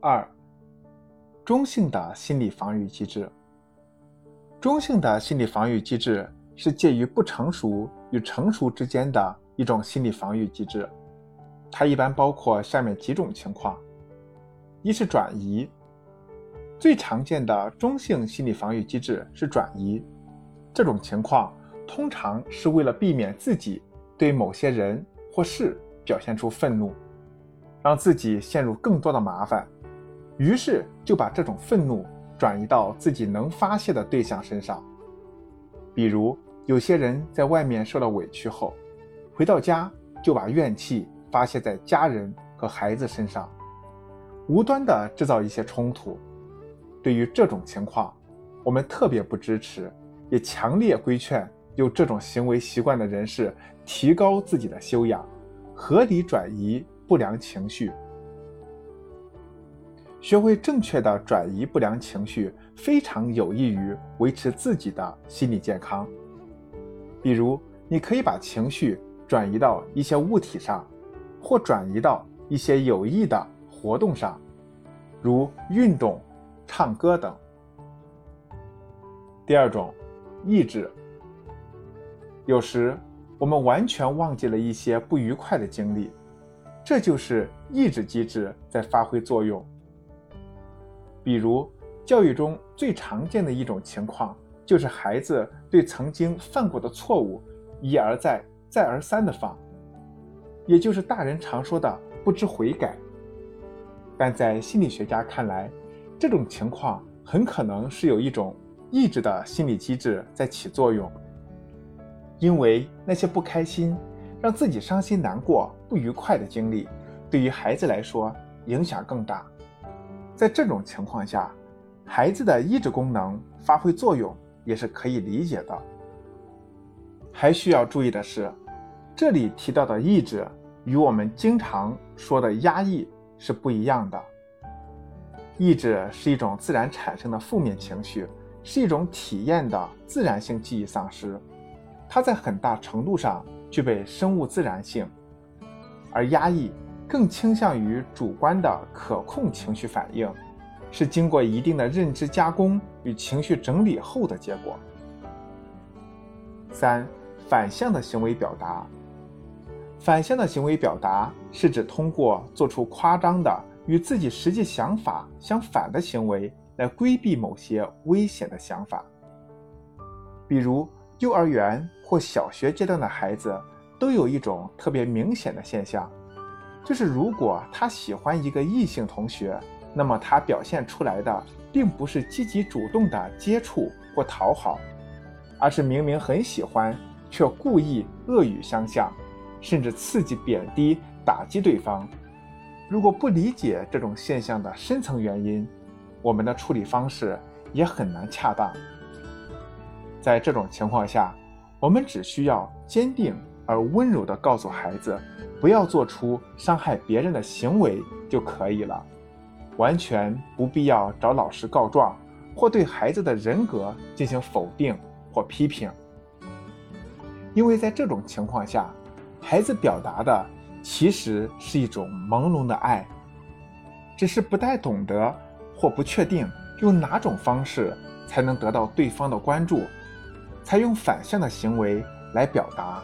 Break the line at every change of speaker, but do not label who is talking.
二、中性的心理防御机制。中性的心理防御机制是介于不成熟与成熟之间的一种心理防御机制，它一般包括下面几种情况：一是转移。最常见的中性心理防御机制是转移，这种情况通常是为了避免自己对某些人或事表现出愤怒，让自己陷入更多的麻烦。于是就把这种愤怒转移到自己能发泄的对象身上，比如有些人在外面受了委屈后，回到家就把怨气发泄在家人和孩子身上，无端的制造一些冲突。对于这种情况，我们特别不支持，也强烈规劝有这种行为习惯的人士提高自己的修养，合理转移不良情绪。学会正确的转移不良情绪，非常有益于维持自己的心理健康。比如，你可以把情绪转移到一些物体上，或转移到一些有益的活动上，如运动、唱歌等。第二种，抑制。有时我们完全忘记了一些不愉快的经历，这就是抑制机制在发挥作用。比如，教育中最常见的一种情况，就是孩子对曾经犯过的错误一而再、再而三的犯，也就是大人常说的不知悔改。但在心理学家看来，这种情况很可能是有一种抑制的心理机制在起作用，因为那些不开心、让自己伤心难过、不愉快的经历，对于孩子来说影响更大。在这种情况下，孩子的抑制功能发挥作用也是可以理解的。还需要注意的是，这里提到的抑制与我们经常说的压抑是不一样的。抑制是一种自然产生的负面情绪，是一种体验的自然性记忆丧失，它在很大程度上具备生物自然性，而压抑。更倾向于主观的可控情绪反应，是经过一定的认知加工与情绪整理后的结果。三、反向的行为表达。反向的行为表达是指通过做出夸张的与自己实际想法相反的行为来规避某些危险的想法。比如，幼儿园或小学阶段的孩子都有一种特别明显的现象。就是如果他喜欢一个异性同学，那么他表现出来的并不是积极主动的接触或讨好，而是明明很喜欢，却故意恶语相向，甚至刺激、贬低、打击对方。如果不理解这种现象的深层原因，我们的处理方式也很难恰当。在这种情况下，我们只需要坚定而温柔地告诉孩子。不要做出伤害别人的行为就可以了，完全不必要找老师告状，或对孩子的人格进行否定或批评。因为在这种情况下，孩子表达的其实是一种朦胧的爱，只是不太懂得或不确定用哪种方式才能得到对方的关注，才用反向的行为来表达。